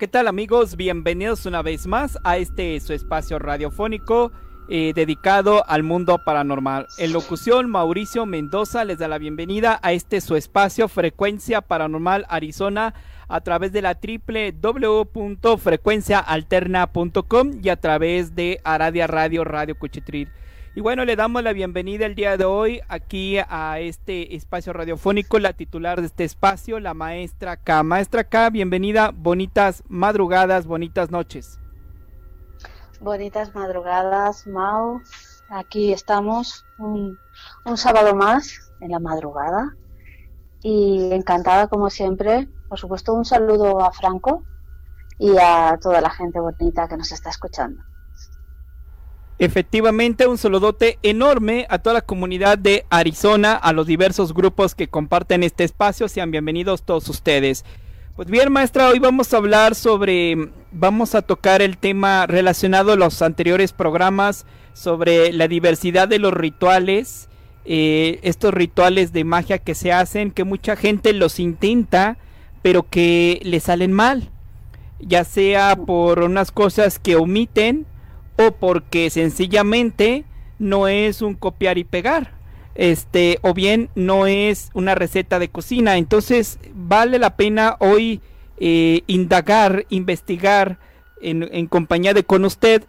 ¿Qué tal amigos? Bienvenidos una vez más a este su espacio radiofónico eh, dedicado al mundo paranormal. En locución, Mauricio Mendoza les da la bienvenida a este su espacio Frecuencia Paranormal Arizona a través de la www.frecuenciaalterna.com y a través de Aradia Radio Radio Cuchitril. Y bueno, le damos la bienvenida el día de hoy aquí a este espacio radiofónico, la titular de este espacio, la maestra K. Maestra K, bienvenida, bonitas madrugadas, bonitas noches. Bonitas madrugadas, Mau. Aquí estamos un, un sábado más en la madrugada y encantada como siempre. Por supuesto, un saludo a Franco y a toda la gente bonita que nos está escuchando. Efectivamente, un saludote enorme a toda la comunidad de Arizona, a los diversos grupos que comparten este espacio. Sean bienvenidos todos ustedes. Pues bien, maestra, hoy vamos a hablar sobre, vamos a tocar el tema relacionado a los anteriores programas sobre la diversidad de los rituales, eh, estos rituales de magia que se hacen, que mucha gente los intenta, pero que le salen mal, ya sea por unas cosas que omiten, o porque sencillamente no es un copiar y pegar. Este, o bien no es una receta de cocina. Entonces, vale la pena hoy eh, indagar, investigar en, compañía de con usted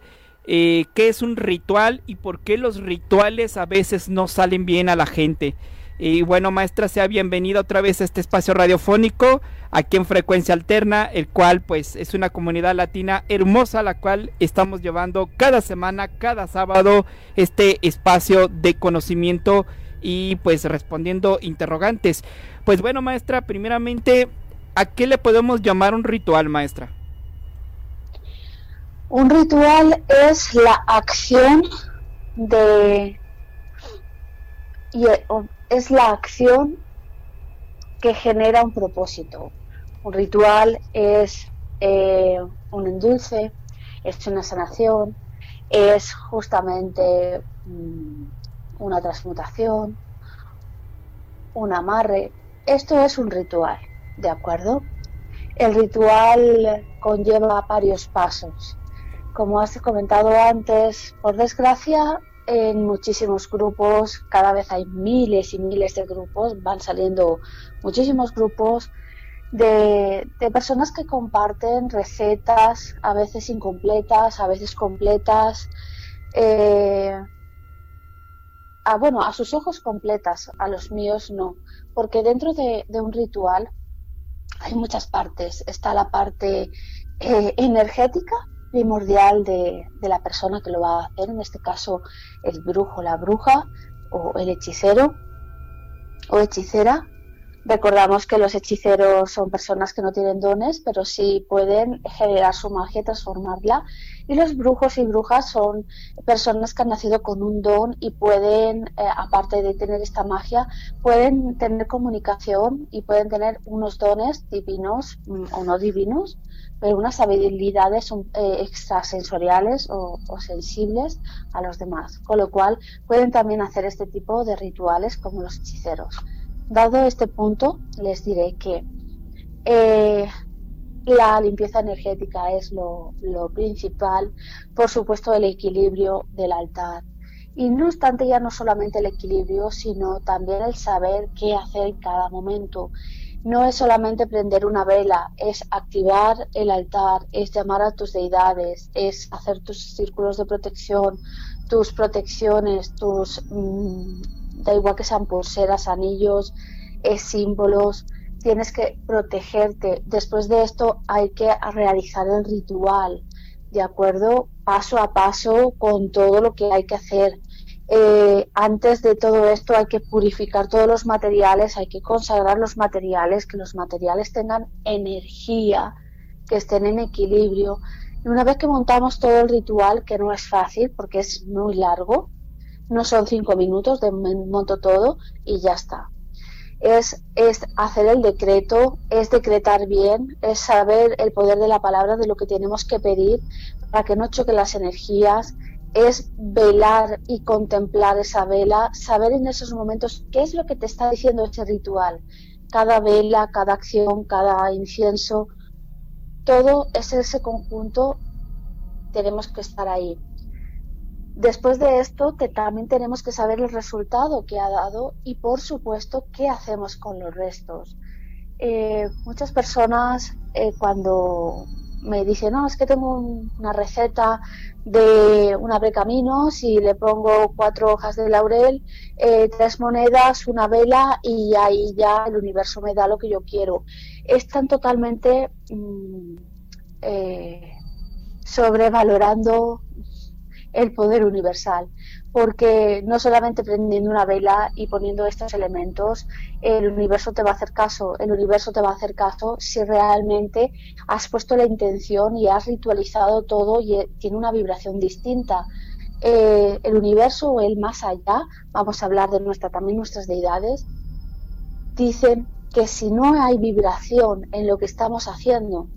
eh, qué es un ritual y por qué los rituales a veces no salen bien a la gente. Y bueno, maestra, sea bienvenida otra vez a este espacio radiofónico aquí en Frecuencia Alterna, el cual pues es una comunidad latina hermosa, la cual estamos llevando cada semana, cada sábado, este espacio de conocimiento y pues respondiendo interrogantes. Pues bueno, maestra, primeramente, ¿a qué le podemos llamar un ritual, maestra? Un ritual es la acción de es la acción que genera un propósito. Un ritual es eh, un endulce, es una sanación, es justamente mm, una transmutación, un amarre. Esto es un ritual, ¿de acuerdo? El ritual conlleva varios pasos. Como has comentado antes, por desgracia, en muchísimos grupos, cada vez hay miles y miles de grupos, van saliendo muchísimos grupos de, personas que comparten recetas, a veces incompletas, a veces completas, eh, a, bueno, a sus ojos completas, a los míos no, porque dentro de, un ritual hay muchas partes. Está la parte eh, energética, primordial de, la persona que lo va a hacer, en este caso el brujo, la bruja o el hechicero o hechicera. Recordamos que los hechiceros son personas que no tienen dones, pero sí pueden generar su magia, transformarla. Y los brujos y brujas son personas que han nacido con un don y pueden, eh, aparte de tener esta magia, pueden tener comunicación y pueden tener unos dones divinos mm, o no divinos pero unas habilidades eh, extrasensoriales o, sensibles a los demás, con lo cual pueden también hacer este tipo de rituales como los hechiceros. Dado este punto, les diré que eh, la limpieza energética es lo, principal, por supuesto el equilibrio del altar. Y no obstante ya no solamente el equilibrio, sino también el saber qué hacer en cada momento no es solamente prender una vela, es activar el altar, es llamar a tus deidades, es hacer tus círculos de protección, tus protecciones, tus, mm, da igual que sean pulseras, anillos, es símbolos, tienes que protegerte. Después de esto hay que realizar el ritual, ¿de acuerdo? paso a paso con todo lo que hay que hacer. Eh, antes de todo esto hay que purificar todos los materiales, hay que consagrar los materiales, que los materiales tengan energía, que estén en equilibrio. Y una vez que montamos todo el ritual, que no es fácil porque es muy largo, no son cinco minutos de monto todo y ya está. Es, es hacer el decreto, es decretar bien, es saber el poder de la palabra, de lo que tenemos que pedir para que no choquen las energías, es velar y contemplar esa vela, saber en esos momentos qué es lo que te está diciendo ese ritual. Cada vela, cada acción, cada incienso, todo es ese conjunto, tenemos que estar ahí. Después de esto, también tenemos que saber el resultado que ha dado y, por supuesto, qué hacemos con los restos. Eh, muchas personas eh, cuando me dicen, no, es que tengo una receta de un abrecaminos y le pongo cuatro hojas de laurel, eh, tres monedas, una vela y ahí ya el universo me da lo que yo quiero. Están totalmente mm, sobrevalorando el poder universal, porque no solamente prendiendo una vela y poniendo estos elementos, el universo te va a hacer caso, el universo te va a hacer caso si realmente has puesto la intención y has ritualizado todo y eh, tiene una vibración distinta. Eh, el universo o el más allá, vamos a hablar de nuestra, también nuestras deidades, dicen que si no hay vibración en lo que estamos haciendo,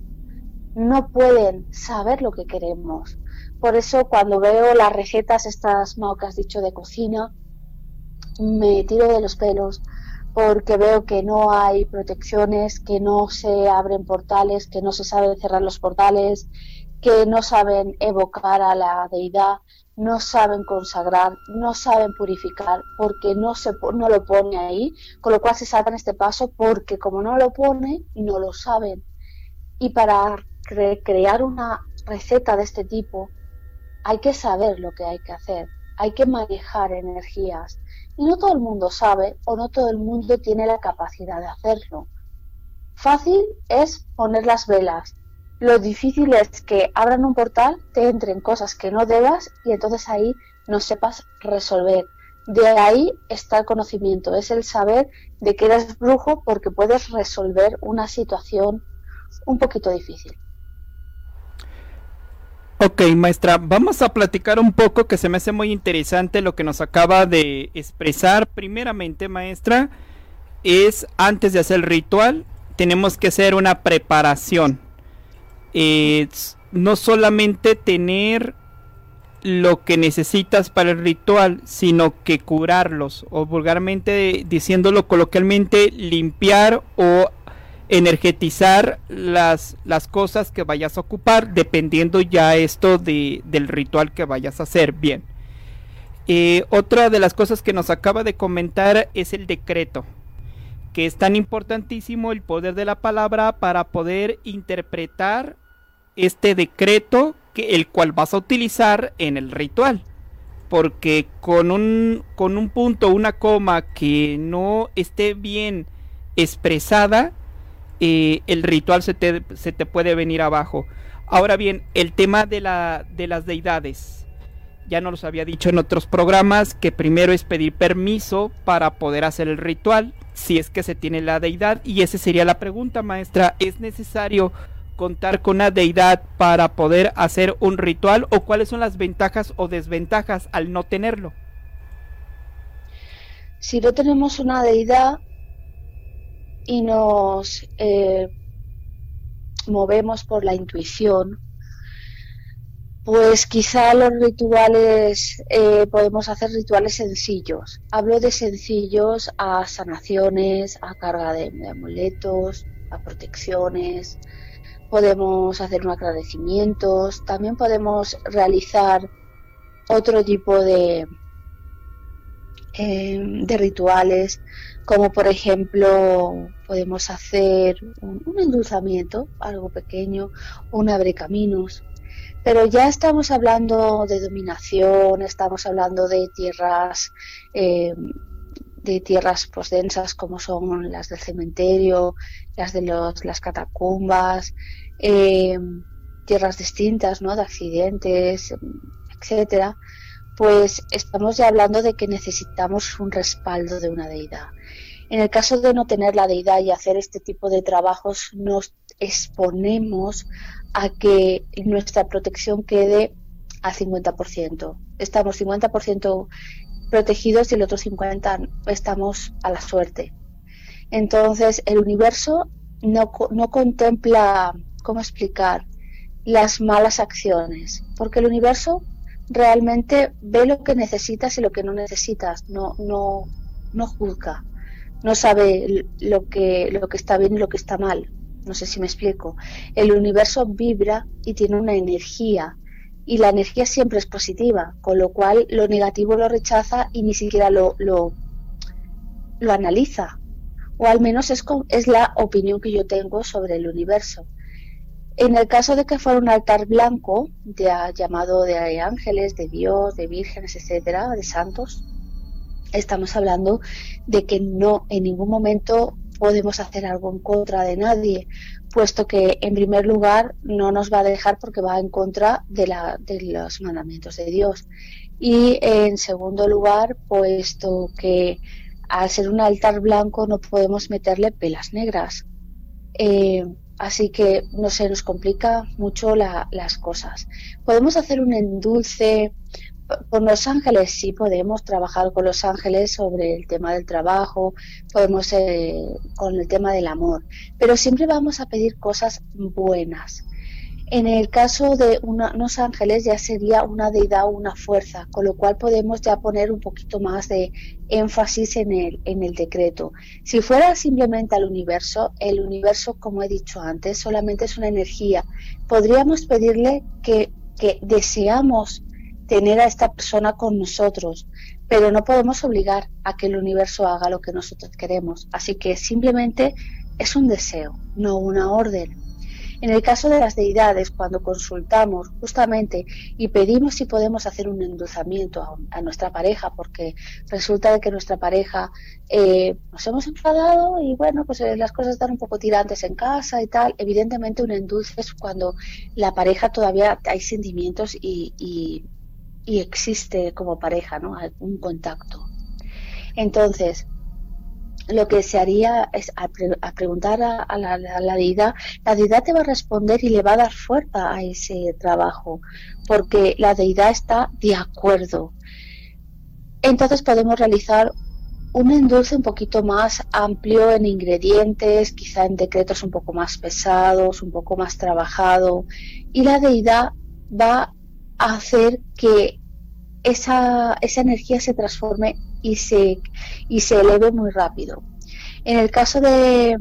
no pueden saber lo que queremos. Por eso cuando veo las recetas, estas has dicho de cocina, me tiro de los pelos porque veo que no hay protecciones, que no se abren portales, que no se saben cerrar los portales, que no saben evocar a la deidad, no saben consagrar, no saben purificar, porque no, se, no lo pone ahí, con lo cual se saltan este paso porque como no lo pone, no lo saben. Y para crear una receta de este tipo, hay que saber lo que hay que hacer, hay que manejar energías. Y no todo el mundo sabe o no todo el mundo tiene la capacidad de hacerlo. Fácil es poner las velas. Lo difícil es que abran un portal, te entren cosas que no debas y entonces ahí no sepas resolver. De ahí está el conocimiento, es el saber de que eres brujo porque puedes resolver una situación un poquito difícil. Ok, maestra, vamos a platicar un poco que se me hace muy interesante lo que nos acaba de expresar. Primeramente, maestra, es antes de hacer el ritual, tenemos que hacer una preparación. no solamente tener lo que necesitas para el ritual, sino que curarlos, o vulgarmente diciéndolo coloquialmente, limpiar o energetizar las, las cosas que vayas a ocupar dependiendo ya esto de, del ritual que vayas a hacer bien. Eh, otra de las cosas que nos acaba de comentar es el decreto, que es tan importantísimo el poder de la palabra para poder interpretar este decreto que el cual vas a utilizar en el ritual. Porque con un, con un punto, una coma que no esté bien expresada, el ritual se te, se te, puede venir abajo. Ahora bien, el tema de, la, de las deidades. Ya nos lo había dicho en otros programas que primero es pedir permiso para poder hacer el ritual, si es que se tiene la deidad. Y esa sería la pregunta, maestra. ¿Es necesario contar con una deidad para poder hacer un ritual o cuáles son las ventajas o desventajas al no tenerlo? Si no tenemos una deidad, y nos eh, movemos por la intuición, pues quizá los rituales, eh, podemos hacer rituales sencillos. Hablo de sencillos a sanaciones, a carga de, amuletos, a protecciones. Podemos hacer agradecimientos. También podemos realizar otro tipo de, eh, de rituales como por ejemplo podemos hacer un, endulzamiento, algo pequeño, un abre caminos, pero ya estamos hablando de dominación, estamos hablando de tierras, eh, de tierras pues, densas como son las del cementerio, las de los, las catacumbas, eh, tierras distintas, ¿no? De accidentes, etcétera, pues estamos ya hablando de que necesitamos un respaldo de una deidad. En el caso de no tener la deidad y hacer este tipo de trabajos, nos exponemos a que nuestra protección quede al 50%. Estamos 50% protegidos y el otro 50% estamos a la suerte. Entonces, el universo no, no contempla, ¿cómo explicar?, las malas acciones, porque el universo realmente ve lo que necesitas y lo que no necesitas, no, no, no juzga, no sabe lo que, lo que está bien y lo que está mal. No sé si me explico. El universo vibra y tiene una energía y la energía siempre es positiva, con lo cual lo negativo lo rechaza y ni siquiera lo, lo, analiza. O al menos es, es la opinión que yo tengo sobre el universo. En el caso de que fuera un altar blanco, llamado de ángeles, de Dios, de vírgenes, etcétera, de santos, estamos hablando de que no en ningún momento podemos hacer algo en contra de nadie, puesto que en primer lugar no nos va a dejar porque va en contra de, la, de los mandamientos de Dios. Y en segundo lugar, puesto que al ser un altar blanco no podemos meterle pelas negras. Eh, así que no se nos complica mucho las cosas. Podemos hacer un endulce con los ángeles sí podemos trabajar con los ángeles sobre el tema del trabajo, podemos eh, con el tema del amor, pero siempre vamos a pedir cosas buenas. En el caso de unos ángeles ya sería una deidad o una fuerza, con lo cual podemos ya poner un poquito más de énfasis en el, en el decreto. Si fuera simplemente al universo, el universo, como he dicho antes, solamente es una energía. Podríamos pedirle que, que deseamos tener a esta persona con nosotros, pero no podemos obligar a que el universo haga lo que nosotros queremos. Así que simplemente es un deseo, no una orden. En el caso de las deidades, cuando consultamos justamente y pedimos si podemos hacer un endulzamiento a, nuestra pareja, porque resulta de que nuestra pareja eh, nos hemos enfadado y bueno, pues eh, las cosas están un poco tirantes en casa y tal, evidentemente un endulce es cuando la pareja todavía hay sentimientos y y existe como pareja, ¿no? Un contacto. Entonces, lo que se haría es a, preguntar a, la, la, deidad, la deidad te va a responder y le va a dar fuerza a ese trabajo, porque la deidad está de acuerdo. Entonces podemos realizar un endulce un poquito más amplio en ingredientes, quizá en decretos un poco más pesados, un poco más trabajado, y la deidad va hacer que esa, esa energía se transforme y se, y se eleve muy rápido. En el caso de,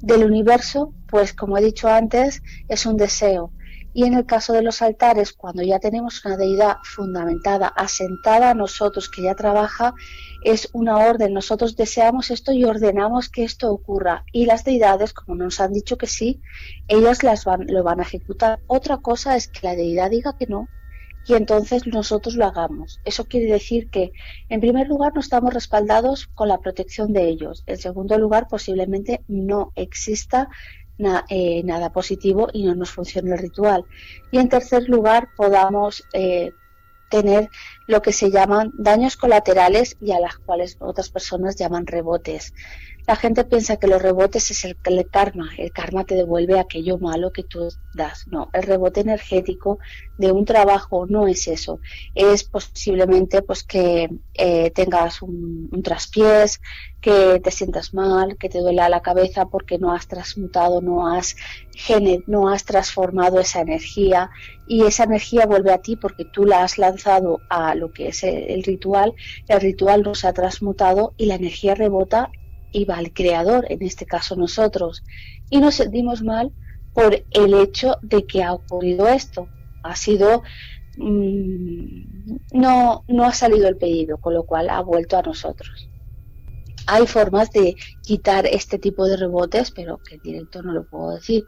del universo, pues como he dicho antes, es un deseo. Y en el caso de los altares, cuando ya tenemos una deidad fundamentada, asentada a nosotros, que ya trabaja, es una orden. Nosotros deseamos esto y ordenamos que esto ocurra. Y las deidades, como nos han dicho que sí, ellas las van, lo van a ejecutar. Otra cosa es que la deidad diga que no y entonces nosotros lo hagamos. Eso quiere decir que, en primer lugar, no estamos respaldados con la protección de ellos. En segundo lugar, posiblemente no exista eh, nada positivo y no nos funcione el ritual. Y en tercer lugar, podamos eh, tener lo que se llaman daños colaterales y a las cuales otras personas llaman rebotes. La gente piensa que los rebotes es el, karma, el karma te devuelve aquello malo que tú das. No, el rebote energético de un trabajo no es eso. Es posiblemente pues que eh, tengas un, traspiés, que te sientas mal, que te duela la cabeza porque no has transmutado, no has, no has transformado esa energía y esa energía vuelve a ti porque tú la has lanzado a lo que es el ritual, el ritual nos ha transmutado y la energía rebota iba al creador, en este caso nosotros, y nos sentimos mal por el hecho de que ha ocurrido esto. Ha sido mm, no, no ha salido el pedido, con lo cual ha vuelto a nosotros. Hay formas de quitar este tipo de rebotes, pero que en directo no lo puedo decir.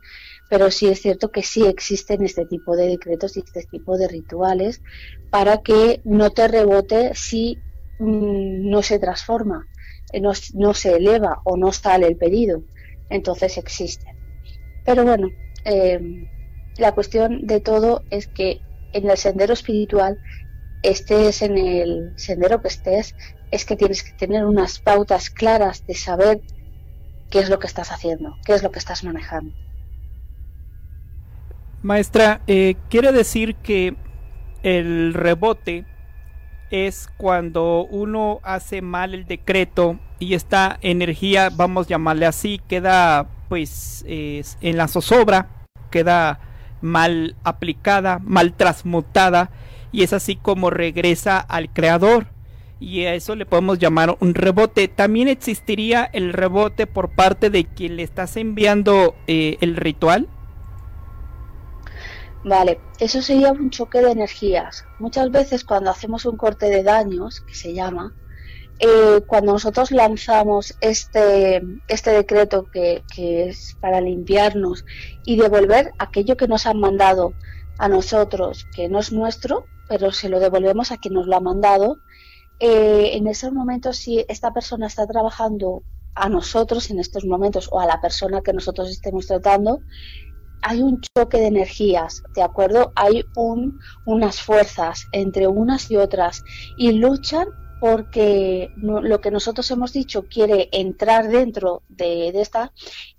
Pero sí es cierto que sí existen este tipo de decretos y este tipo de rituales para que no te rebote si mm, no se transforma. Eh, no, se eleva o no sale el pedido, entonces existe. Pero bueno, em, la cuestión de todo es que en el sendero espiritual, estés en el sendero que estés, es que tienes que tener unas pautas claras de saber qué es lo que estás haciendo, qué es lo que estás manejando. Maestra, eh, quiere decir que el rebote es cuando uno hace mal el decreto y esta energía, vamos a llamarle así, queda pues en la zozobra, queda mal aplicada, mal transmutada y es así como regresa al creador y a eso le podemos llamar un rebote. También existiría el rebote por parte de quien le estás enviando eh, el ritual. Vale, eso sería un choque de energías. Muchas veces cuando hacemos un corte de daños, que se llama, eh, cuando nosotros lanzamos este, este decreto que, que, es para limpiarnos y devolver aquello que nos han mandado a nosotros, que no es nuestro, pero se lo devolvemos a quien nos lo ha mandado, eh, en esos momentos si esta persona está trabajando a nosotros en estos momentos o a la persona que nosotros estemos tratando, hay un choque de energías, ¿de acuerdo? Hay un, unas fuerzas entre unas y otras y luchan porque lo que nosotros hemos dicho quiere entrar dentro de, de, esta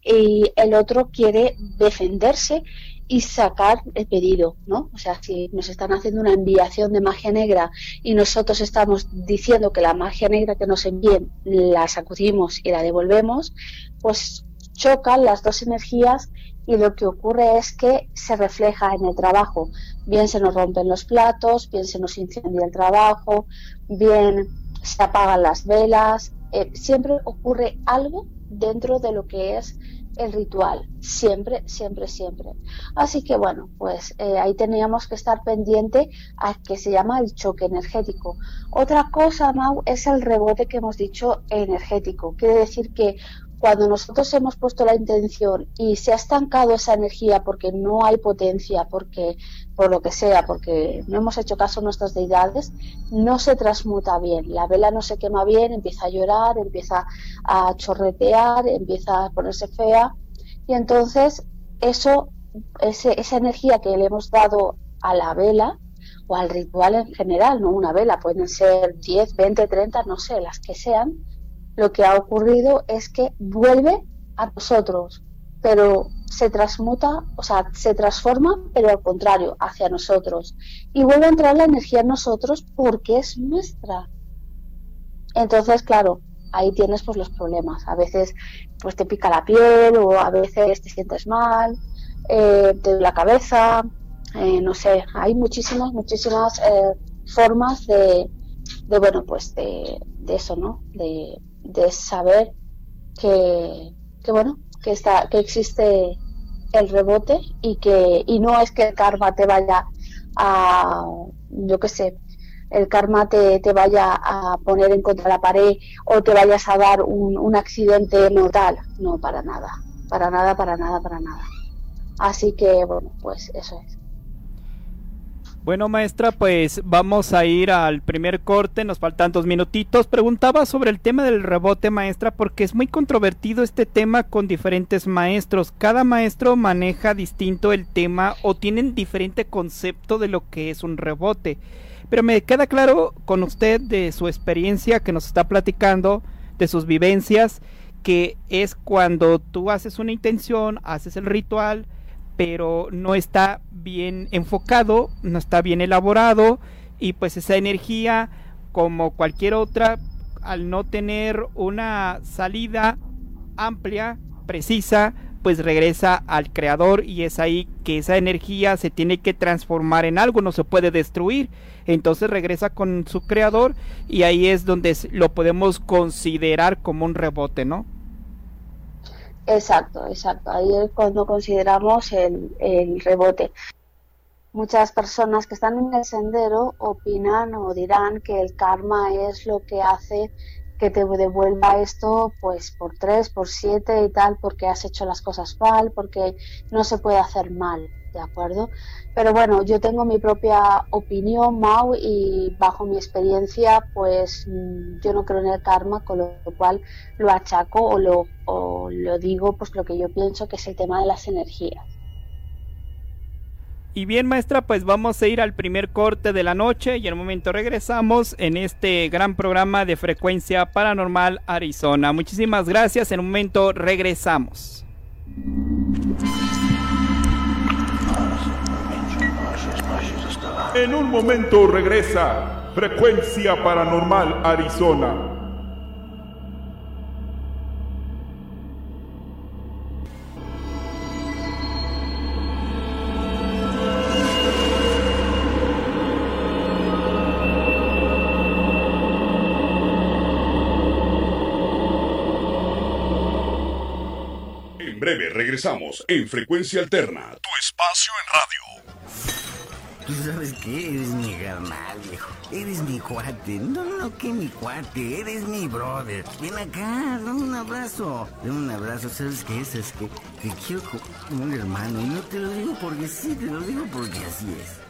y el otro quiere defenderse y sacar el pedido, ¿no? O sea, si nos están haciendo una enviación de magia negra y nosotros estamos diciendo que la magia negra que nos envíen la sacudimos y la devolvemos, pues chocan las dos energías y lo que ocurre es que se refleja en el trabajo. Bien se nos rompen los platos, bien se nos incendia el trabajo, bien se apagan las velas. Eh, siempre ocurre algo dentro de lo que es el ritual, siempre, siempre, siempre. Así que bueno, pues eh, ahí teníamos que estar pendiente a que se llama el choque energético. Otra cosa, Mau, es el rebote que hemos dicho energético. Quiere decir que cuando nosotros hemos puesto la intención y se ha estancado esa energía porque no hay potencia, porque por lo que sea, porque no hemos hecho caso a nuestras deidades, no se transmuta bien. La vela no se quema bien, empieza a llorar, empieza a chorretear, empieza a ponerse fea y entonces eso, esa energía que le hemos dado a la vela o al ritual en general, no una vela, pueden ser 10, 20, 30, no sé, las que sean, lo que ha ocurrido es que vuelve a nosotros, pero se transmuta, o sea, se transforma, pero al contrario, hacia nosotros. Y vuelve a entrar la energía en nosotros porque es nuestra. Entonces, claro, ahí tienes pues los problemas. A veces pues te pica la piel o a veces te sientes mal, eh, te duele la cabeza, eh, no sé, hay muchísimas, muchísimas eh, formas de, bueno, pues de, de eso, ¿no? De, de saber que, bueno, que está, que existe el rebote y que, y no es que el karma te vaya a, yo qué sé, el karma te, te, vaya a poner en contra de la pared o te vayas a dar un, un accidente mortal. No, para nada, para nada, para nada, para nada. Así que, bueno, pues eso es. Bueno, maestra, pues vamos a ir al primer corte, nos faltan dos minutitos. Preguntaba sobre el tema del rebote, maestra, porque es muy controvertido este tema con diferentes maestros. Cada maestro maneja distinto el tema o tienen diferente concepto de lo que es un rebote. Pero me queda claro con usted de su experiencia que nos está platicando, de sus vivencias, que es cuando tú haces una intención, haces el ritual, pero no está bien enfocado, no está bien elaborado y pues esa energía como cualquier otra al no tener una salida amplia, precisa, pues regresa al creador y es ahí que esa energía se tiene que transformar en algo, no se puede destruir. Entonces regresa con su creador y ahí es donde lo podemos considerar como un rebote, ¿no? Exacto, exacto. Ahí es cuando consideramos el, el rebote. Muchas personas que están en el sendero opinan o dirán que el karma es lo que hace que te devuelva esto pues por tres, por siete y tal, porque has hecho las cosas mal, porque no se puede hacer mal, ¿de acuerdo? Pero bueno, yo tengo mi propia opinión, Mau, y bajo mi experiencia, pues mm, yo no creo en el karma, con lo cual lo achaco o lo, o lo digo, pues lo que yo pienso que es el tema de las energías. Y bien maestra, pues vamos a ir al primer corte de la noche y en un momento regresamos en este gran programa de frecuencia paranormal Arizona. Muchísimas gracias, en un momento regresamos. En un momento regresa Frecuencia Paranormal Arizona. Regresamos en Frecuencia Alterna, tu espacio en radio. ¿Tú sabes qué? Eres mi hermano, viejo. Eres mi cuate. No, no, que mi cuate. Eres mi brother. Ven acá, dame un abrazo. Dame un abrazo. ¿Sabes qué? ¿Sabes qué? Te quiero como un hermano. Y no te lo digo porque sí, te lo digo porque así es.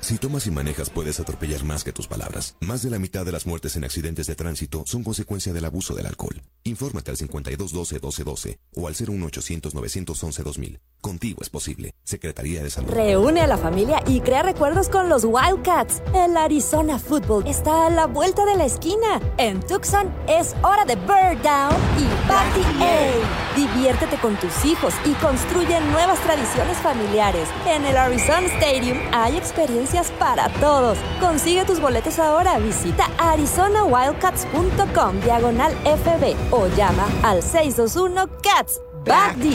Si tomas y manejas puedes atropellar más que tus palabras. Más de la mitad de las muertes en accidentes de tránsito son consecuencia del abuso del alcohol. Infórmate al 5212-1212 o al 01800-911-2000. Contigo es posible. Secretaría de Salud. Reúne a la familia y crea recuerdos con los Wildcats. El Arizona Football está a la vuelta de la esquina. En Tucson es hora de Bird Down y Party A. Diviértete con tus hijos y construye nuevas tradiciones familiares. En el Arizona Stadium hay experiencias para todos. Consigue tus boletos ahora. Visita arizonawildcats.com diagonal FB o llama al 621 Cats. Back the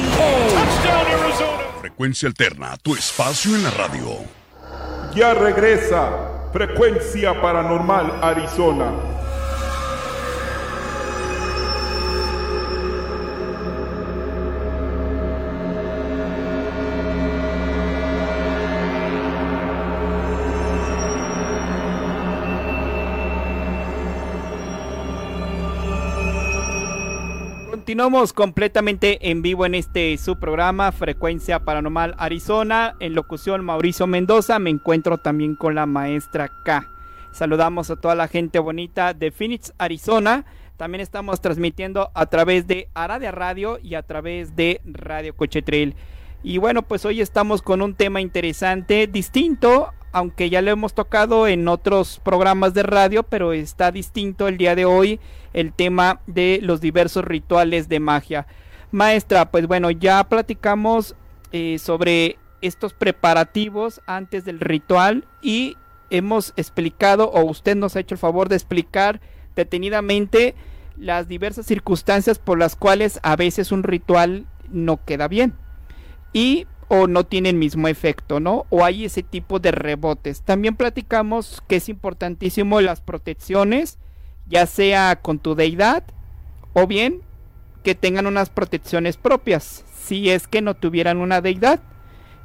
Frecuencia Alterna, tu espacio en la radio. Ya regresa Frecuencia Paranormal Arizona. Continuamos completamente en vivo en este su programa Frecuencia Paranormal Arizona. En locución Mauricio Mendoza. Me encuentro también con la maestra K. Saludamos a toda la gente bonita de Phoenix, Arizona. También estamos transmitiendo a través de Aradia Radio y a través de Radio Cochetril. Y bueno, pues hoy estamos con un tema interesante, distinto, aunque ya lo hemos tocado en otros programas de radio, pero está distinto el día de hoy el tema de los diversos rituales de magia. Maestra, pues bueno, ya platicamos eh, sobre estos preparativos antes del ritual y hemos explicado o usted nos ha hecho el favor de explicar detenidamente las diversas circunstancias por las cuales a veces un ritual no queda bien y o no tiene el mismo efecto, ¿no? O hay ese tipo de rebotes. También platicamos que es importantísimo las protecciones ya sea con tu deidad o bien que tengan unas protecciones propias, si es que no tuvieran una deidad.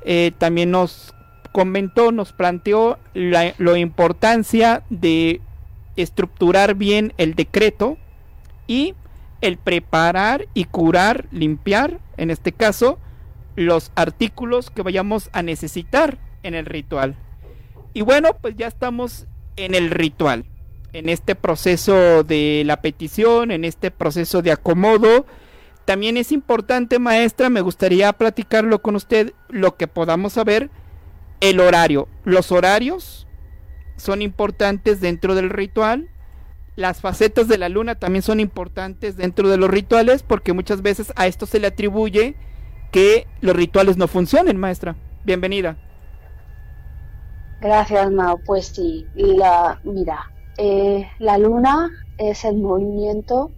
Eh, también nos comentó, nos planteó la, la importancia de estructurar bien el decreto y el preparar y curar, limpiar, en este caso, los artículos que vayamos a necesitar en el ritual. Y bueno, pues ya estamos en el ritual en este proceso de la petición, en este proceso de acomodo. También es importante, maestra, me gustaría platicarlo con usted, lo que podamos saber, el horario. Los horarios son importantes dentro del ritual. Las facetas de la luna también son importantes dentro de los rituales porque muchas veces a esto se le atribuye que los rituales no funcionen, maestra. Bienvenida. Gracias, Mao. Pues sí, la, mira, eh, la luna es el movimiento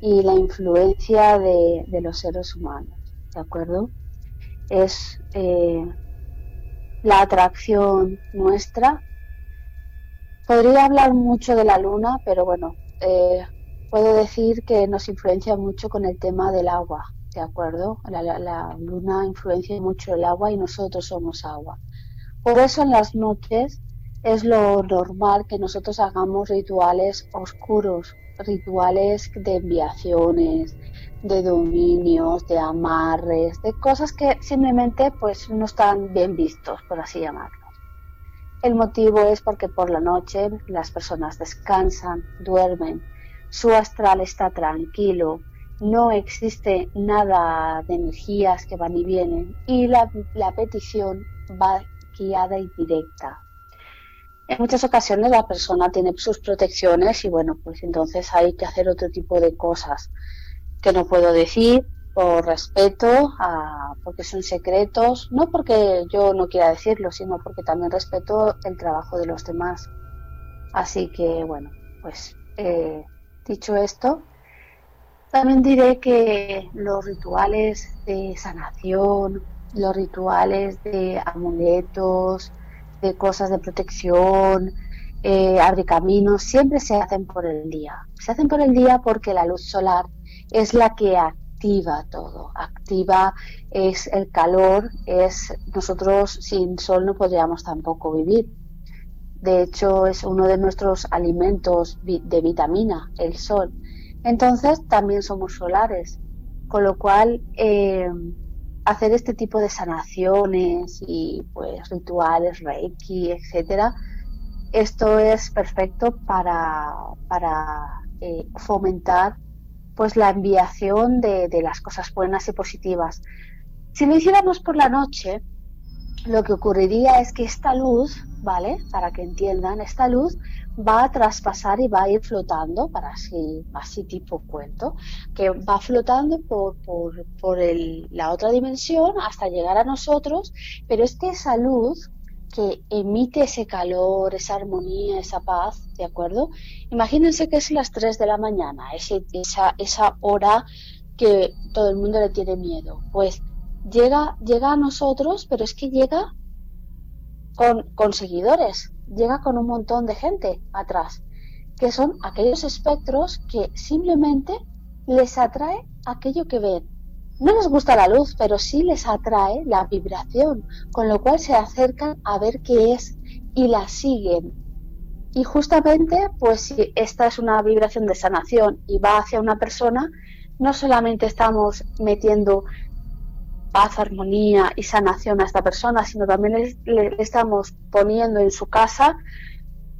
y la influencia de, los seres humanos, ¿de acuerdo? Es eh, la atracción nuestra. Podría hablar mucho de la luna, pero bueno, eh, puedo decir que nos influencia mucho con el tema del agua, ¿de acuerdo? La, luna influencia mucho el agua y nosotros somos agua. Por eso en las noches es lo normal que nosotros hagamos rituales oscuros, rituales de enviaciones, de dominios, de amarres, de cosas que simplemente pues no están bien vistos, por así llamarlo. El motivo es porque por la noche las personas descansan, duermen, su astral está tranquilo, no existe nada de energías que van y vienen y la, la petición va guiada y directa. En muchas ocasiones la persona tiene sus protecciones y bueno, pues entonces hay que hacer otro tipo de cosas que no puedo decir por respeto, a, porque son secretos, no porque yo no quiera decirlo, sino porque también respeto el trabajo de los demás. Así que bueno, pues eh, dicho esto, también diré que los rituales de sanación, los rituales de amuletos, de cosas de protección, eh, caminos, siempre se hacen por el día. Se hacen por el día porque la luz solar es la que activa todo, activa es el calor, es nosotros sin sol no podríamos tampoco vivir. De hecho, es uno de nuestros alimentos de vitamina, el sol. Entonces, también somos solares, con lo cual eh, hacer este tipo de sanaciones y pues rituales, reiki, etcétera, esto es perfecto para, para eh, fomentar pues la enviación de, de, las cosas buenas y positivas. Si lo hiciéramos por la noche, lo que ocurriría es que esta luz, ¿vale? Para que entiendan, esta luz va a traspasar y va a ir flotando, para así, así tipo cuento, que va flotando por, por, por el, la otra dimensión hasta llegar a nosotros, pero es que esa luz que emite ese calor, esa armonía, esa paz, ¿de acuerdo? Imagínense que es las 3 de la mañana, ese, esa, esa hora que todo el mundo le tiene miedo. Pues llega, llega a nosotros, pero es que llega con, con seguidores, llega con un montón de gente atrás, que son aquellos espectros que simplemente les atrae aquello que ven. No les gusta la luz, pero sí les atrae la vibración, con lo cual se acercan a ver qué es y la siguen. Y justamente, pues si esta es una vibración de sanación y va hacia una persona, no solamente estamos metiendo paz, armonía y sanación a esta persona, sino también le, estamos poniendo en su casa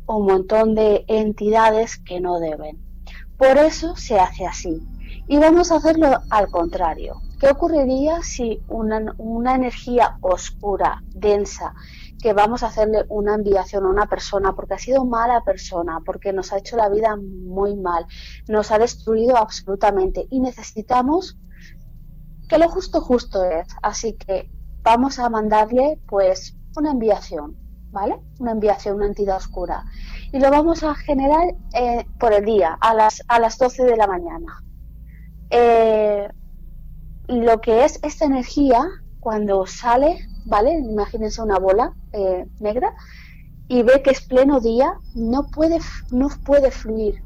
un montón de entidades que no deben. Por eso se hace así. Y vamos a hacerlo al contrario. ¿Qué ocurriría si una, una energía oscura, densa, que vamos a hacerle una enviación a una persona porque ha sido mala persona, porque nos ha hecho la vida muy mal, nos ha destruido absolutamente y necesitamos que lo justo justo es. Así que vamos a mandarle pues una enviación, ¿vale? Una enviación, una entidad oscura. Y lo vamos a generar eh, por el día, a las, a las 12 de la mañana. Eh, lo que es esta energía, cuando sale, ¿vale? Imagínense una bola eh, negra y ve que es pleno día, no puede, no puede fluir,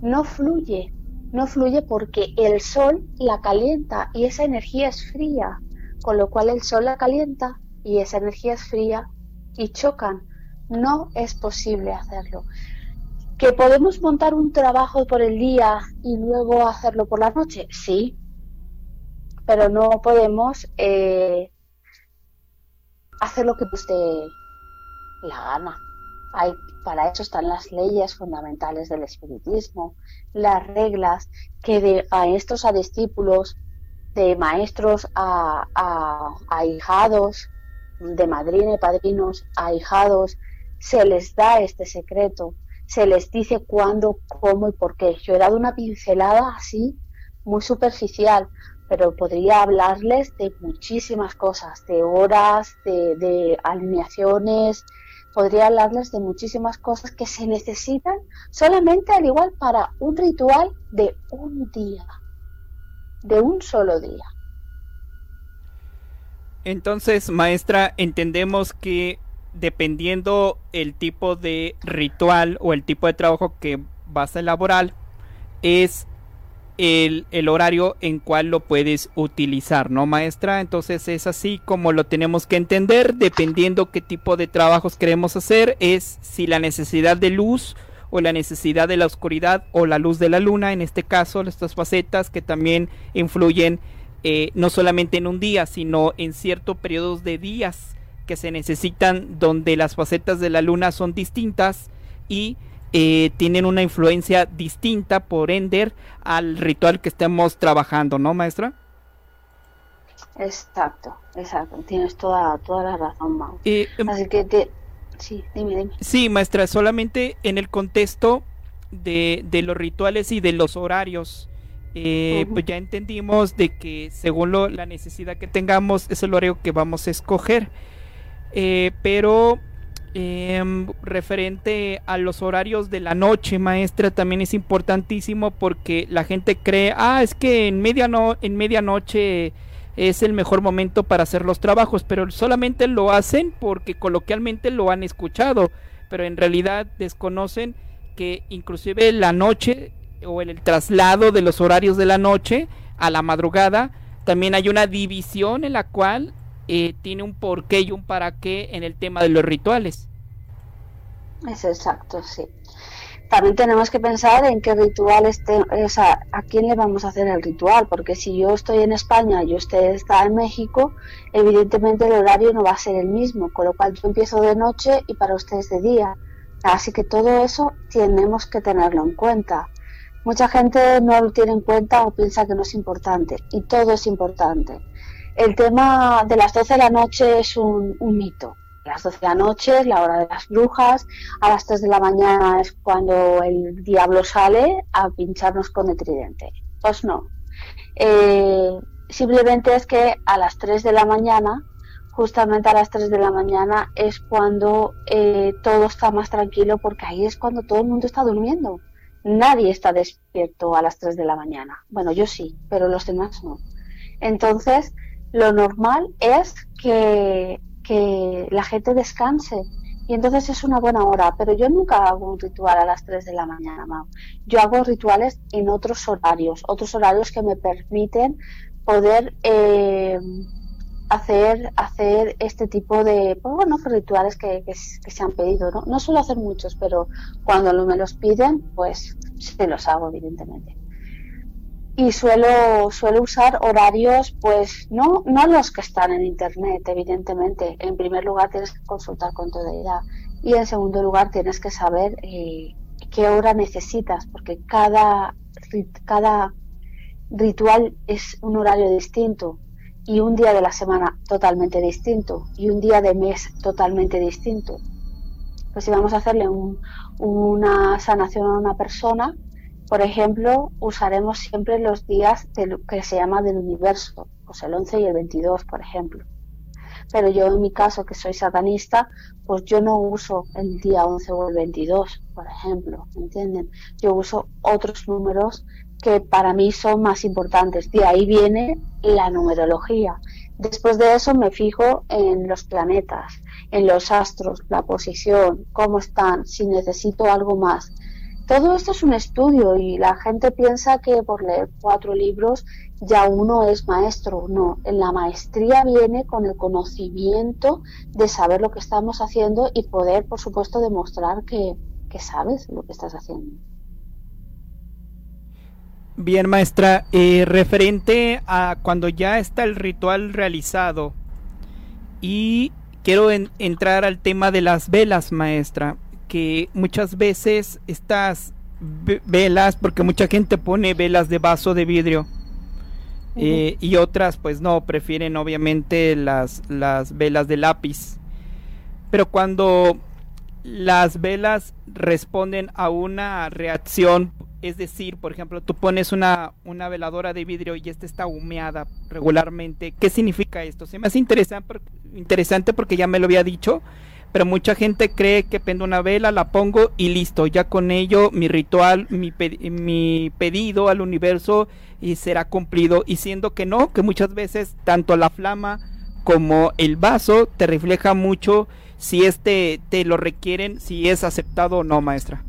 no fluye, no fluye porque el sol la calienta y esa energía es fría, con lo cual el sol la calienta y esa energía es fría y chocan. No es posible hacerlo. ¿Que podemos montar un trabajo por el día y luego hacerlo por la noche? Sí, pero no podemos eh, hacer lo que usted la gana. Hay, para eso están las leyes fundamentales del espiritismo, las reglas que de maestros a discípulos, de maestros a, a, ahijados, de madrina y padrinos a ahijados, se les da este secreto, se les dice cuándo, cómo y por qué. Yo he dado una pincelada así, muy superficial, pero podría hablarles de muchísimas cosas, de horas, de alineaciones, podría hablarles de muchísimas cosas que se necesitan solamente al igual para un ritual de un día, de un solo día. Entonces, maestra, entendemos que dependiendo el tipo de ritual o el tipo de trabajo que vas a elaborar, es el, horario en cual lo puedes utilizar, ¿no, maestra? Entonces es así como lo tenemos que entender, dependiendo qué tipo de trabajos queremos hacer, es si la necesidad de luz o la necesidad de la oscuridad o la luz de la luna, en este caso, estas facetas que también influyen eh, no solamente en un día, sino en ciertos periodos de días que se necesitan donde las facetas de la luna son distintas y eh, tienen una influencia distinta, por ende, al ritual que estemos trabajando, ¿no, maestra? Exacto, exacto. Tienes toda, toda la razón, Mau. Eh, em, Así que te... Sí, dime, dime. Sí, maestra, solamente en el contexto de, de los rituales y de los horarios. eh. Pues ya entendimos de que según lo- la necesidad que tengamos es el horario que vamos a escoger. Eh, pero em, referente a los horarios de la noche, maestra, también es importantísimo porque la gente cree, ah, es que en, mediano, en medianoche es el mejor momento para hacer los trabajos, pero solamente lo hacen porque coloquialmente lo han escuchado, pero en realidad desconocen que inclusive la noche o en el traslado de los horarios de la noche a la madrugada, también hay una división en la cual eh, tiene un porqué y un para qué en el tema de los rituales. Es exacto, sí. También tenemos que pensar en qué ritual esté, o sea, a quién le vamos a hacer el ritual, porque si yo estoy en España y usted está en México, evidentemente el horario no va a ser el mismo, con lo cual yo empiezo de noche y para usted es de día. Así que todo eso tenemos que tenerlo en cuenta. Mucha gente no lo tiene en cuenta o piensa que no es importante, y todo es importante. El tema de las 12 de la noche es un, mito. Las 12 de la noche es la hora de las brujas, a las 3 de la mañana es cuando el diablo sale a pincharnos con el tridente. Pues no. Eh, simplemente es que a las 3 de la mañana, justamente a las 3 de la mañana, es cuando eh, todo está más tranquilo porque ahí es cuando todo el mundo está durmiendo. Nadie está despierto a las 3 de la mañana. Bueno, yo sí, pero los demás no. Entonces, lo normal es que, que la gente descanse. Y entonces es una buena hora, pero yo nunca hago un ritual a las 3 de la mañana, Mau. Yo hago rituales en otros horarios, otros horarios que me permiten poder eh, hacer, hacer este tipo de pues bueno, rituales que, que, que se han pedido. ¿no? no suelo hacer muchos, pero cuando me los piden, pues se los hago, evidentemente y suelo suelo usar horarios pues no no los que están en internet evidentemente. En primer lugar tienes que consultar con tu deidad. Y en segundo lugar tienes que saber eh, qué hora necesitas porque cada cada ritual es un horario distinto y un día de la semana totalmente distinto y un día de mes totalmente distinto. Pues si vamos a hacerle un- una sanación a una persona por ejemplo, usaremos siempre los días que se llama del universo, pues el 11 y el 22, por ejemplo. Pero yo en mi caso, que soy satanista, pues yo no uso el día 11 o el 22, por ejemplo, ¿entienden? Yo uso otros números que para mí son más importantes. De ahí viene la numerología. Después de eso me fijo en los planetas, en los astros, la posición, cómo están, si necesito algo más todo esto es un estudio y la gente piensa que por leer cuatro libros ya uno es maestro. No, la maestría viene con el conocimiento de saber lo que estamos haciendo y poder, por supuesto, demostrar que, que sabes lo que estás haciendo. Bien, maestra, eh, referente a cuando ya está el ritual realizado y quiero en- entrar al tema de las velas, maestra, que muchas veces estas ve- velas, porque mucha gente pone velas de vaso de vidrio eh, y otras pues no, prefieren obviamente las, las velas de lápiz. Pero cuando las velas responden a una reacción, es decir, por ejemplo, tú pones una, una veladora de vidrio y esta está humeada regularmente, ¿qué significa esto? Se me hace interesante, interesante porque ya me lo había dicho, pero mucha gente cree que prendo una vela, la pongo y listo, ya con ello mi ritual, mi, pe- mi pedido al universo y será cumplido, y siendo que no, que muchas veces tanto la flama como el vaso te refleja mucho si este te lo requieren, si es aceptado o no, maestra.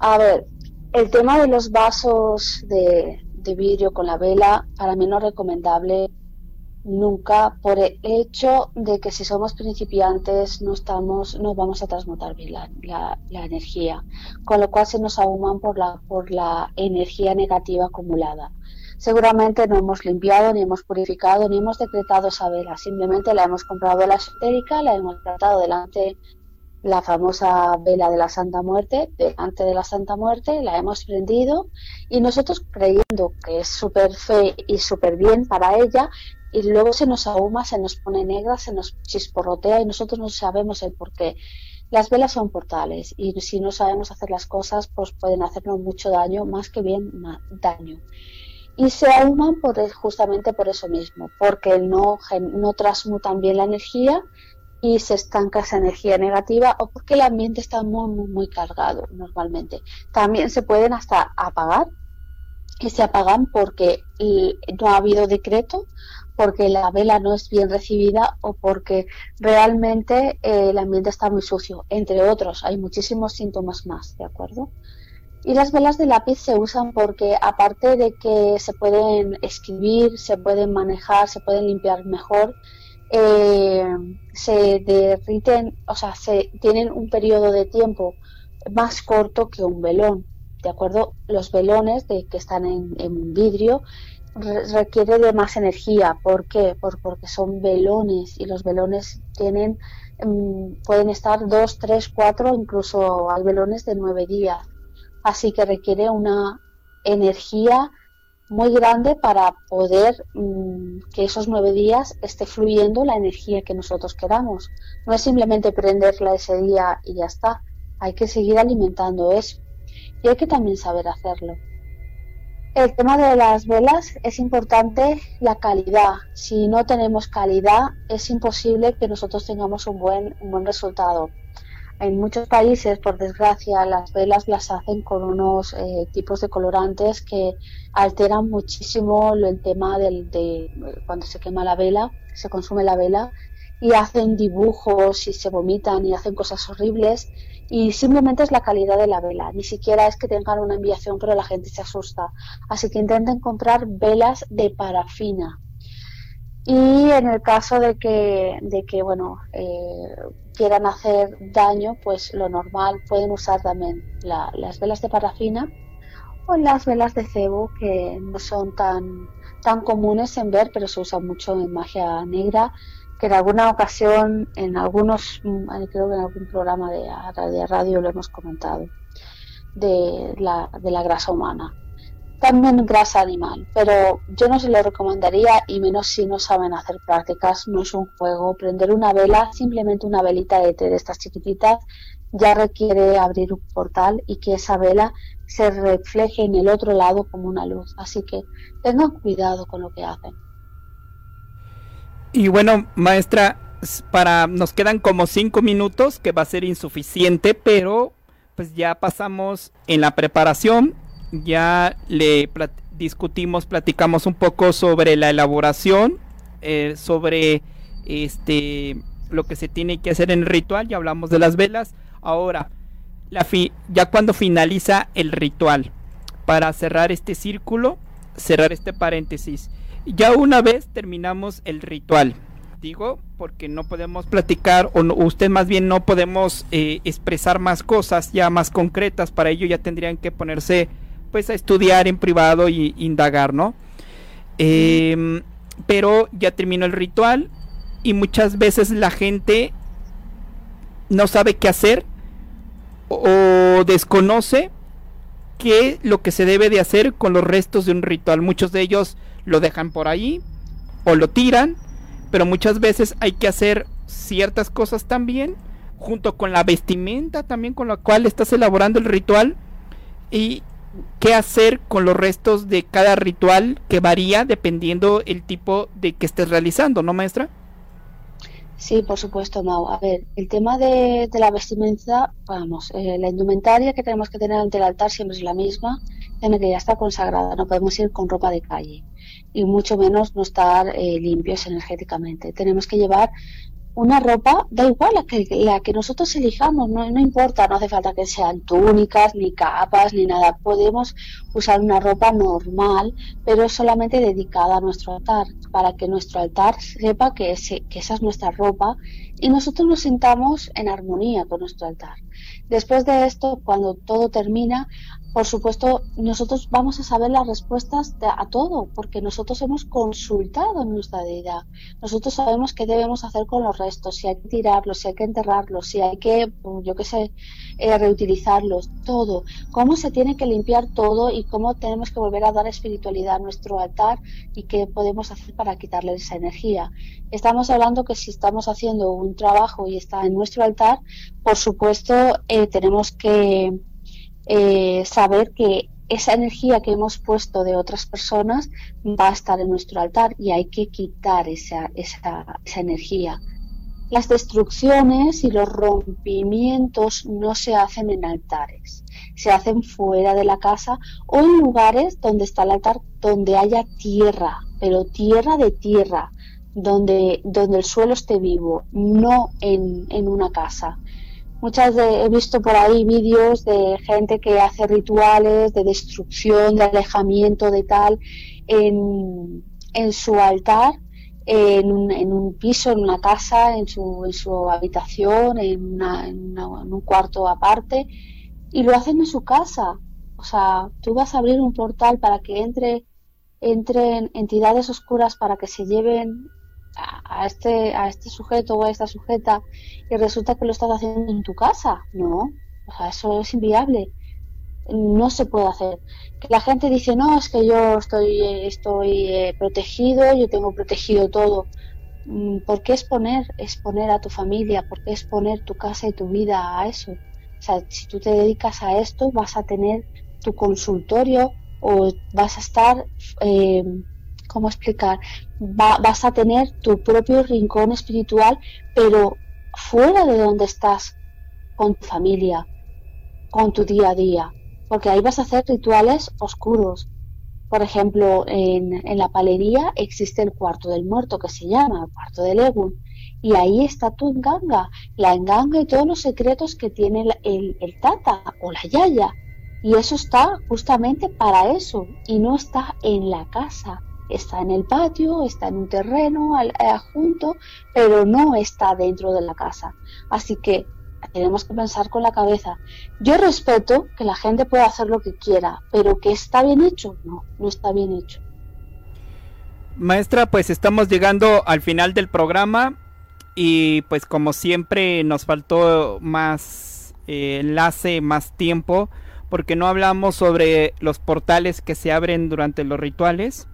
A ver, el tema de los vasos de, de vidrio con la vela, para mí no es recomendable nunca por el hecho de que si somos principiantes no estamos, no vamos a transmutar bien la, la- energía, con lo cual se nos ahuman por la, por la energía negativa acumulada. Seguramente no hemos limpiado, ni hemos purificado, ni hemos decretado esa vela, simplemente la hemos comprado la esotérica, la hemos tratado delante la famosa vela de la Santa Muerte, delante de la Santa Muerte, la hemos prendido y nosotros creyendo que es súper fe y súper bien para ella, y luego se nos ahuma, se nos pone negra, se nos chisporrotea y nosotros no sabemos el por qué. Las velas son portales y si no sabemos hacer las cosas, pues pueden hacernos mucho daño, más que bien daño. Y se ahuman por, justamente por eso mismo, porque no, no transmutan bien la energía y se estanca esa energía negativa o porque el ambiente está muy, muy, cargado normalmente. También se pueden hasta apagar y se apagan porque no ha habido decreto, porque la vela no es bien recibida o porque realmente eh, el ambiente está muy sucio, entre otros. Hay muchísimos síntomas más, ¿de acuerdo? Y las velas de lápiz se usan porque aparte de que se pueden escribir, se pueden manejar, se pueden limpiar mejor, eh, se derriten, o sea, se tienen un periodo de tiempo más corto que un velón. ¿De acuerdo? Los velones de, que están en, vidrio requiere de más energía. ¿Por qué? porque son velones y los velones tienen mm, pueden estar dos, tres, cuatro, incluso hay velones de nueve días. Así que requiere una energía muy grande para poder mm, que esos nueve días esté fluyendo la energía que nosotros queramos. No es simplemente prenderla ese día y ya está. Hay que seguir alimentando eso. Y hay que también saber hacerlo. El tema de las velas es importante la calidad. Si no tenemos calidad, es imposible que nosotros tengamos un buen, un buen resultado. En muchos países, por desgracia, las velas las hacen con unos eh, tipos de colorantes que alteran muchísimo el tema del, de cuando se quema la vela, se consume la vela y hacen dibujos y se vomitan y hacen cosas horribles y simplemente es la calidad de la vela, ni siquiera es que tengan una enviación pero la gente se asusta. Así que intenten comprar velas de parafina, y en el caso de que, de que bueno, eh, quieran hacer daño, pues lo normal pueden usar también las velas de parafina o las velas de cebo que no son tan, tan comunes en ver, pero se usan mucho en magia negra, en alguna ocasión, en algunos, mm, creo que en algún programa de, de radio lo hemos comentado, de la, de la grasa humana también grasa animal, pero yo no se lo recomendaría y menos si no saben hacer prácticas, no es un juego. Prender una vela, simplemente una velita de té de estas chiquititas, ya requiere abrir un portal y que esa vela se refleje en el otro lado como una luz. Así que tengan cuidado con lo que hacen. Y bueno, maestra, para nos quedan como cinco minutos, que va a ser insuficiente, pero pues ya pasamos en la preparación ya le discutimos, platicamos un poco sobre la elaboración, eh, sobre este lo que se tiene que hacer en el ritual, ya hablamos de las velas. Ahora, la ya cuando finaliza el ritual, para cerrar este círculo, cerrar este paréntesis, ya una vez terminamos el ritual, digo, porque no podemos platicar, o usted más bien no podemos eh, expresar más cosas ya más concretas, para ello ya tendrían que ponerse pues a estudiar en privado y indagar, ¿no? Em, pero ya terminó el ritual y muchas veces la gente no sabe qué hacer o desconoce qué lo que se debe de hacer con los restos de un ritual. Muchos de ellos lo dejan por ahí o lo tiran, pero muchas veces hay que hacer ciertas cosas también, junto con la vestimenta también con la cual estás elaborando el ritual. Y, qué hacer con los restos de cada ritual que varía dependiendo el tipo de que estés realizando, ¿no, maestra? Sí, por supuesto, Mau. A ver, el tema de, la vestimenta, vamos, eh, la indumentaria que tenemos que tener ante el altar siempre es la misma, en que ya está consagrada, no podemos ir con ropa de calle y mucho menos no estar eh, limpios energéticamente. Tenemos que llevar una ropa, da igual la que, la que nosotros elijamos, no, no importa, no hace falta que sean túnicas, ni capas, ni nada. Podemos usar una ropa normal, pero solamente dedicada a nuestro altar, para que nuestro altar sepa que, que esa es nuestra ropa y nosotros nos sintamos en armonía con nuestro altar. Después de esto, cuando todo termina, por supuesto, nosotros vamos a saber las respuestas a todo, porque nosotros hemos consultado nuestra deidad. Nosotros sabemos qué debemos hacer con los restos, si hay que tirarlos, si hay que enterrarlos, si hay que, yo qué sé, eh, reutilizarlos, todo. Cómo se tiene que limpiar todo y cómo tenemos que volver a dar espiritualidad a nuestro altar y qué podemos hacer para quitarle esa energía. Estamos hablando que si estamos haciendo un trabajo y está en nuestro altar, por supuesto, eh, tenemos que eh, saber que esa energía que hemos puesto de otras personas va a estar en nuestro altar y hay que quitar esa, esa, esa energía. Las destrucciones y los rompimientos no se hacen en altares, se hacen fuera de la casa o en lugares donde está el altar, donde haya tierra, pero tierra de tierra, donde, donde el suelo esté vivo, no en, en una casa. Muchas he visto por ahí vídeos de gente que hace rituales de destrucción, de alejamiento, de tal, en, en su altar, en un, en un, piso, en una casa, en su, en su habitación, en, en, un cuarto aparte, y lo hacen en su casa. O sea, tú vas a abrir un portal para que entre entren entidades oscuras para que se lleven a, este, a este sujeto o a esta sujeta y resulta que lo estás haciendo en tu casa. No, o sea, eso es inviable. No se puede hacer. Que la gente dice, no, es que yo estoy, estoy eh, protegido, yo tengo protegido todo. Mm, ¿Por qué exponer, exponer a tu familia? ¿Por qué exponer tu casa y tu vida a eso? O sea, si tú te dedicas a esto, vas a tener tu consultorio o vas a estar eh, ¿cómo explicar? vas a tener tu propio rincón espiritual, pero fuera de donde estás con tu familia, con tu día a día, porque ahí vas a hacer rituales oscuros. Por ejemplo, en, la palería existe el cuarto del muerto que se llama el cuarto del Egun, y ahí está tu enganga, la enganga y todos los secretos que tiene el tata o la yaya. Y eso está justamente para eso, y no está en la casa está en el patio, está en un terreno adjunto, pero no está dentro de la casa. Así que tenemos que pensar con la cabeza. Yo respeto que la gente pueda hacer lo que quiera, pero que está bien hecho, no, no está bien hecho. Maestra, pues estamos llegando al final del programa y pues como siempre nos faltó más eh, enlace, más tiempo, porque no hablamos sobre los portales que se abren durante los rituales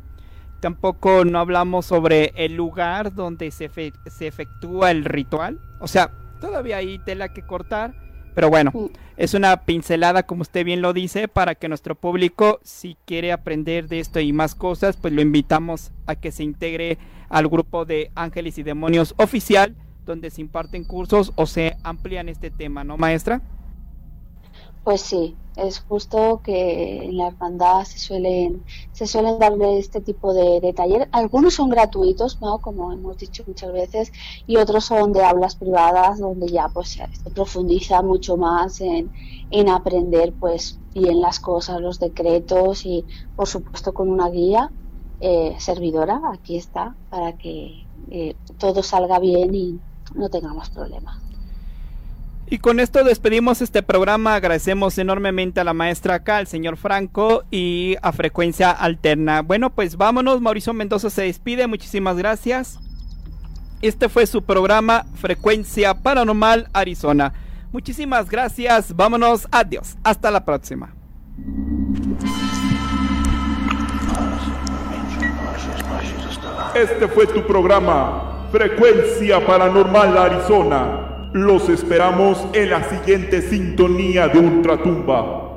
Tampoco no hablamos sobre el lugar donde se, se efectúa el ritual. O sea, todavía hay tela que cortar. Pero bueno, es una pincelada, como usted bien lo dice, para que nuestro público, si quiere aprender de esto y más cosas, pues lo invitamos a que se integre al grupo de Ángeles y Demonios oficial, donde se imparten cursos o se amplían este tema, ¿no, maestra? Pues sí, es justo que en la hermandad se suelen, se suelen darle este tipo de, talleres. Algunos son gratuitos, ¿no? como hemos dicho muchas veces, y otros son de aulas privadas donde ya pues se profundiza mucho más en, en aprender pues bien las cosas, los decretos y por supuesto con una guía eh, servidora, aquí está, para que eh, todo salga bien y no tengamos problemas. Y con esto despedimos este programa. Agradecemos enormemente a la maestra acá, al señor Franco y a Frecuencia Alterna. Bueno, pues vámonos. Mauricio Mendoza se despide. Muchísimas gracias. Este fue su programa Frecuencia Paranormal Arizona. Muchísimas gracias. Vámonos. Adiós. Hasta la próxima. Este fue tu programa Frecuencia Paranormal Arizona. Los esperamos en la siguiente sintonía de Ultratumba.